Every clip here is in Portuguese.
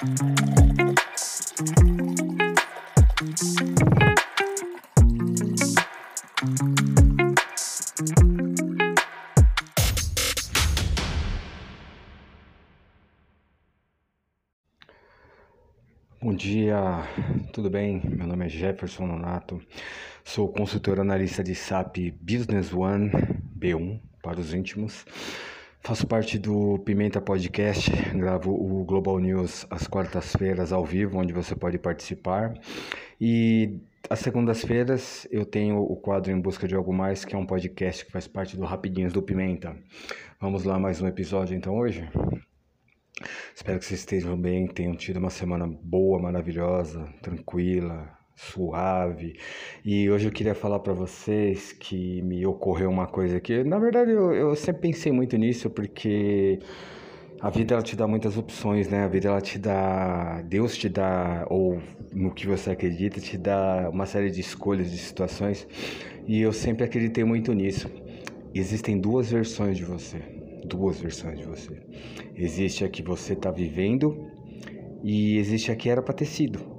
Bom dia, tudo bem? Meu nome é Jefferson Nonato, sou consultor analista de SAP Business One B1 para os íntimos. Faço parte do Pimenta Podcast, gravo o Global News às quartas-feiras ao vivo, onde você pode participar. E às segundas-feiras eu tenho o quadro Em Busca de Algo Mais, que é um podcast que faz parte do Rapidinhos do Pimenta. Vamos lá, mais um episódio então hoje? Espero que vocês estejam bem, tenham tido uma semana boa, maravilhosa, tranquila, suave. E hoje eu queria falar para vocês que me ocorreu uma coisa que, na verdade, eu, eu sempre pensei muito nisso, porque a vida ela te dá muitas opções, né? A vida ela te dá, Deus te dá, ou no que você acredita, te dá uma série de escolhas, de situações. E eu sempre acreditei muito nisso. Existem duas versões de você, duas versões de você. Existe a que você está vivendo e existe a que era para ter sido.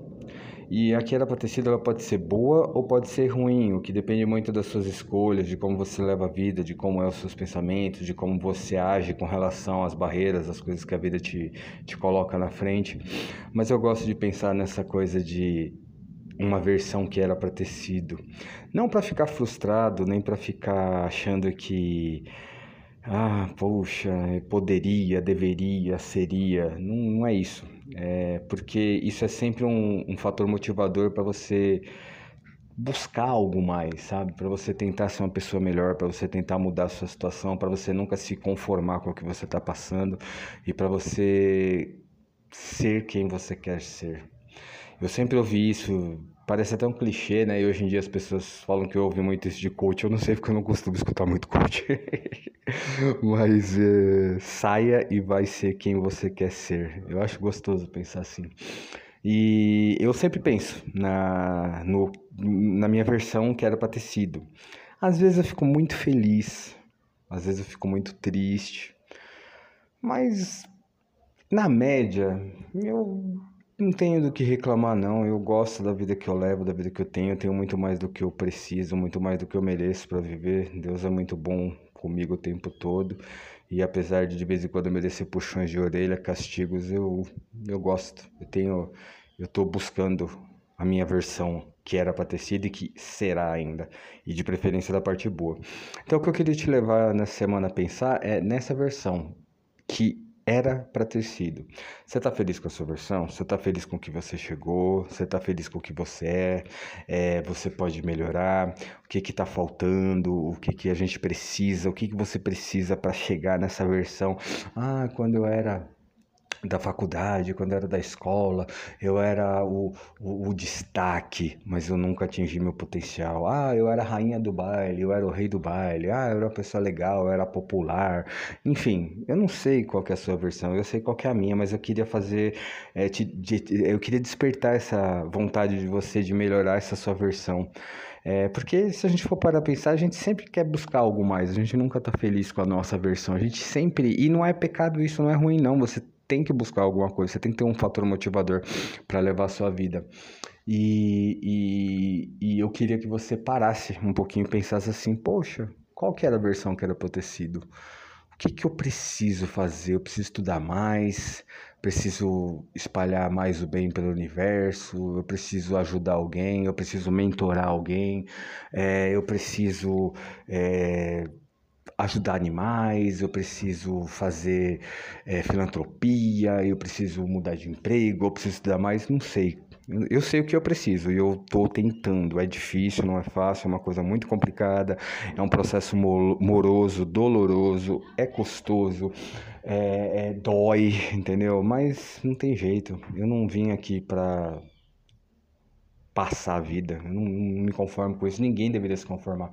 E a que era para ter sido, ela pode ser boa ou pode ser ruim, o que depende muito das suas escolhas, de como você leva a vida, de como é os seus pensamentos, de como você age com relação às barreiras, às coisas que a vida te, te coloca na frente. Mas eu gosto de pensar nessa coisa de uma versão que era para ter sido. Não para ficar frustrado, nem para ficar achando que ah, poxa, poderia, deveria, seria. Não, não é isso. É porque isso é sempre um, um fator motivador para você buscar algo mais, sabe? Para você tentar ser uma pessoa melhor, para você tentar mudar a sua situação, para você nunca se conformar com o que você está passando e para você ser quem você quer ser. Eu sempre ouvi isso, parece até um clichê, né? E hoje em dia as pessoas falam que eu ouvi muito isso de coach. Eu não sei porque eu não costumo escutar muito coach. Mas é, saia e vai ser quem você quer ser. Eu acho gostoso pensar assim. E eu sempre penso na, no, na minha versão que era para ter sido. Às vezes eu fico muito feliz, às vezes eu fico muito triste, mas na média eu não tenho do que reclamar, não. Eu gosto da vida que eu levo, da vida que eu tenho. Eu tenho muito mais do que eu preciso, muito mais do que eu mereço para viver. Deus é muito bom comigo o tempo todo. E apesar de de vez em quando merecer puxões de orelha, castigos, eu, eu gosto. Eu tenho, eu tô buscando a minha versão que era para ter sido e que será ainda, e de preferência da parte boa. Então o que eu queria te levar nessa semana a pensar é nessa versão que era para ter sido. Você está feliz com a sua versão? Você está feliz com o que você chegou? Você está feliz com o que você é? é você pode melhorar? O que está faltando? O que, que a gente precisa? O que, que você precisa para chegar nessa versão? Ah, quando eu era da faculdade, quando era da escola, eu era o, o, o, destaque, mas eu nunca atingi meu potencial. Ah, eu era a rainha do baile, eu era o rei do baile, ah, eu era uma pessoa legal, eu era popular. Enfim, eu não sei qual é a sua versão, eu sei qual é a minha, mas eu queria fazer, é, te, de, eu queria despertar essa vontade de você de melhorar essa sua versão. É, porque se a gente for parar a pensar, a gente sempre quer buscar algo mais, a gente nunca tá feliz com a nossa versão, a gente sempre, e não é pecado isso, não é ruim não, você tem que buscar alguma coisa, você tem que ter um fator motivador para levar a sua vida. E, e, e, eu queria que você parasse um pouquinho e pensasse assim, poxa, qual que era a versão que era para ter sido? O que, que eu preciso fazer? Eu preciso estudar mais, preciso espalhar mais o bem pelo universo, eu preciso ajudar alguém, eu preciso mentorar alguém, é, eu preciso... É, ajudar animais, eu preciso fazer é, filantropia, eu preciso mudar de emprego, eu preciso estudar mais, não sei. Eu sei o que eu preciso e eu estou tentando. É difícil, não é fácil, é uma coisa muito complicada, é um processo moroso, doloroso, é custoso, é, é dói, entendeu? Mas não tem jeito. Eu não vim aqui para passar a vida. Eu não, não me conformo com isso. Ninguém deveria se conformar.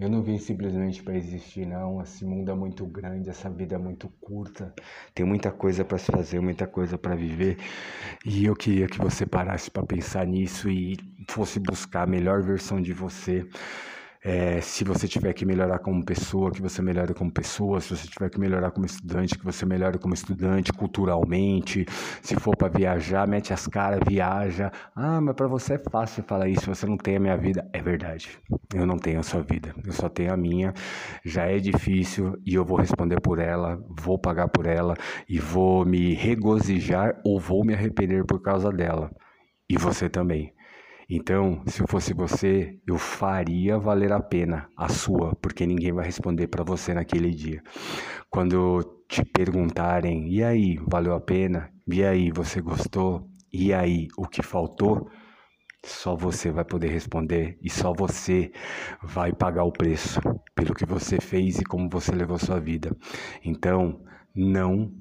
Eu não vim simplesmente para existir, não. Esse mundo é muito grande, essa vida é muito curta. Tem muita coisa para se fazer, muita coisa para viver. E eu queria que você parasse para pensar nisso e fosse buscar a melhor versão de você. É, se você tiver que melhorar como pessoa, que você melhore como pessoa. Se você tiver que melhorar como estudante, que você melhore como estudante culturalmente. Se for para viajar, mete as caras, viaja. Ah, mas para você é fácil falar isso. Você não tem a minha vida. É verdade. Eu não tenho a sua vida. Eu só tenho a minha. Já é difícil e eu vou responder por ela. Vou pagar por ela e vou me regozijar ou vou me arrepender por causa dela. E você também. Então, se eu fosse você, eu faria valer a pena a sua, porque ninguém vai responder para você naquele dia. Quando te perguntarem, e aí, valeu a pena? E aí, você gostou? E aí, o que faltou? Só você vai poder responder e só você vai pagar o preço pelo que você fez e como você levou sua vida. Então, não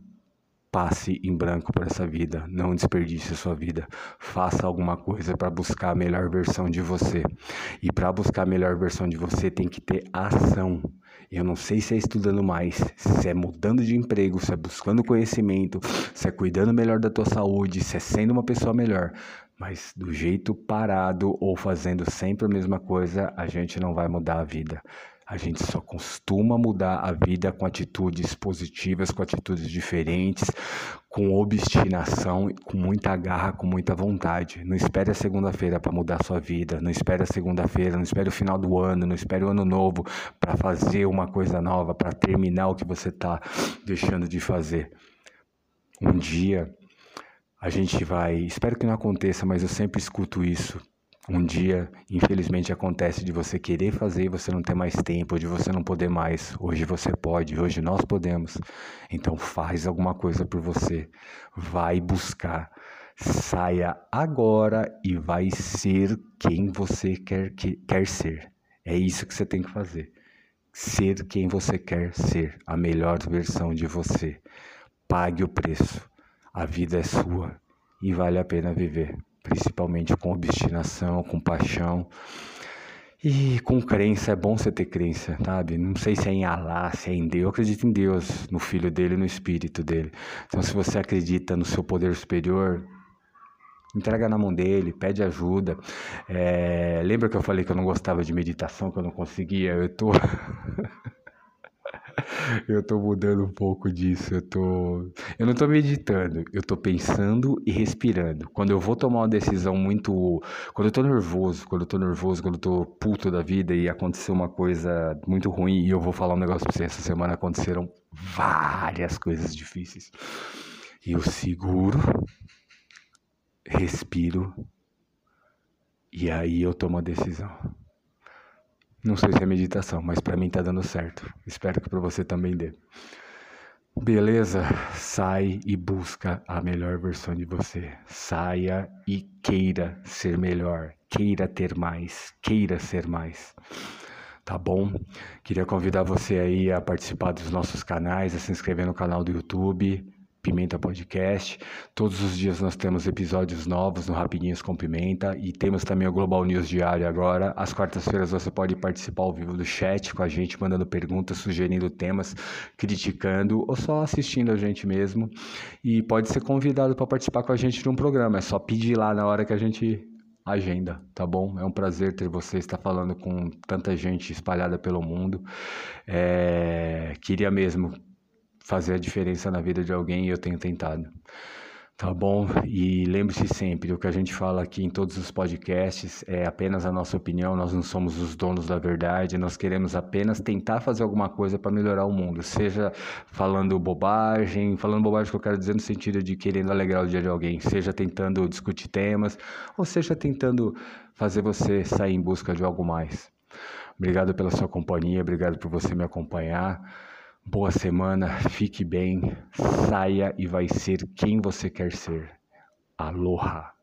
passe em branco por essa vida, não desperdice sua vida. Faça alguma coisa para buscar a melhor versão de você. E para buscar a melhor versão de você tem que ter ação. Eu não sei se é estudando mais, se é mudando de emprego, se é buscando conhecimento, se é cuidando melhor da tua saúde, se é sendo uma pessoa melhor. Mas do jeito parado ou fazendo sempre a mesma coisa, a gente não vai mudar a vida. A gente só costuma mudar a vida com atitudes positivas, com atitudes diferentes, com obstinação, com muita garra, com muita vontade. Não espere a segunda-feira para mudar a sua vida, não espere a segunda-feira, não espere o final do ano, não espere o ano novo para fazer uma coisa nova, para terminar o que você está deixando de fazer. Um dia a gente vai, espero que não aconteça, mas eu sempre escuto isso um dia, infelizmente, acontece de você querer fazer e você não ter mais tempo, de você não poder mais. Hoje você pode, hoje nós podemos. Então faz alguma coisa por você. Vai buscar. Saia agora e vai ser quem você quer, que, quer ser. É isso que você tem que fazer. Ser quem você quer ser, a melhor versão de você. Pague o preço. A vida é sua e vale a pena viver principalmente com obstinação, com paixão. E com crença, é bom você ter crença, sabe? Não sei se é em Alá, se é em Deus. Eu acredito em Deus, no Filho dele, no Espírito dele. Então, se você acredita no seu poder superior, entrega na mão dele, pede ajuda. É... Lembra que eu falei que eu não gostava de meditação, que eu não conseguia? Eu tô. eu tô mudando um pouco disso. Eu tô. Eu não tô meditando, eu tô pensando e respirando. Quando eu vou tomar uma decisão muito. Quando eu tô nervoso, quando eu tô nervoso, quando eu tô puto da vida e aconteceu uma coisa muito ruim e eu vou falar um negócio pra você. Essa semana aconteceram várias coisas difíceis. E eu seguro, respiro e aí eu tomo a decisão. Não sei se é meditação, mas para mim tá dando certo. Espero que para você também dê. Beleza? Sai e busca a melhor versão de você. Saia e queira ser melhor, queira ter mais, queira ser mais. Tá bom? Queria convidar você aí a participar dos nossos canais, a se inscrever no canal do YouTube, Pimenta Podcast. Todos os dias nós temos episódios novos no Rapidinhos com Pimenta e temos também o Global News Diário agora. Às quartas-feiras você pode participar ao vivo do chat com a gente, mandando perguntas, sugerindo temas, criticando ou só assistindo a gente mesmo. E pode ser convidado para participar com a gente de um programa. É só pedir lá na hora que a gente agenda, tá bom? É um prazer ter você estar falando com tanta gente espalhada pelo mundo. É... Queria mesmo fazer a diferença na vida de alguém e eu tenho tentado. Tá bom? E lembre-se sempre, o que a gente fala aqui em todos os podcasts é apenas a nossa opinião, nós não somos os donos da verdade, nós queremos apenas tentar fazer alguma coisa para melhorar o mundo, seja falando bobagem, falando bobagem que eu quero dizer no sentido de querendo alegrar o dia de alguém, seja tentando discutir temas, ou seja tentando fazer você sair em busca de algo mais. Obrigado pela sua companhia, obrigado por você me acompanhar. Boa semana, fique bem, saia e vai ser quem você quer ser. Aloha!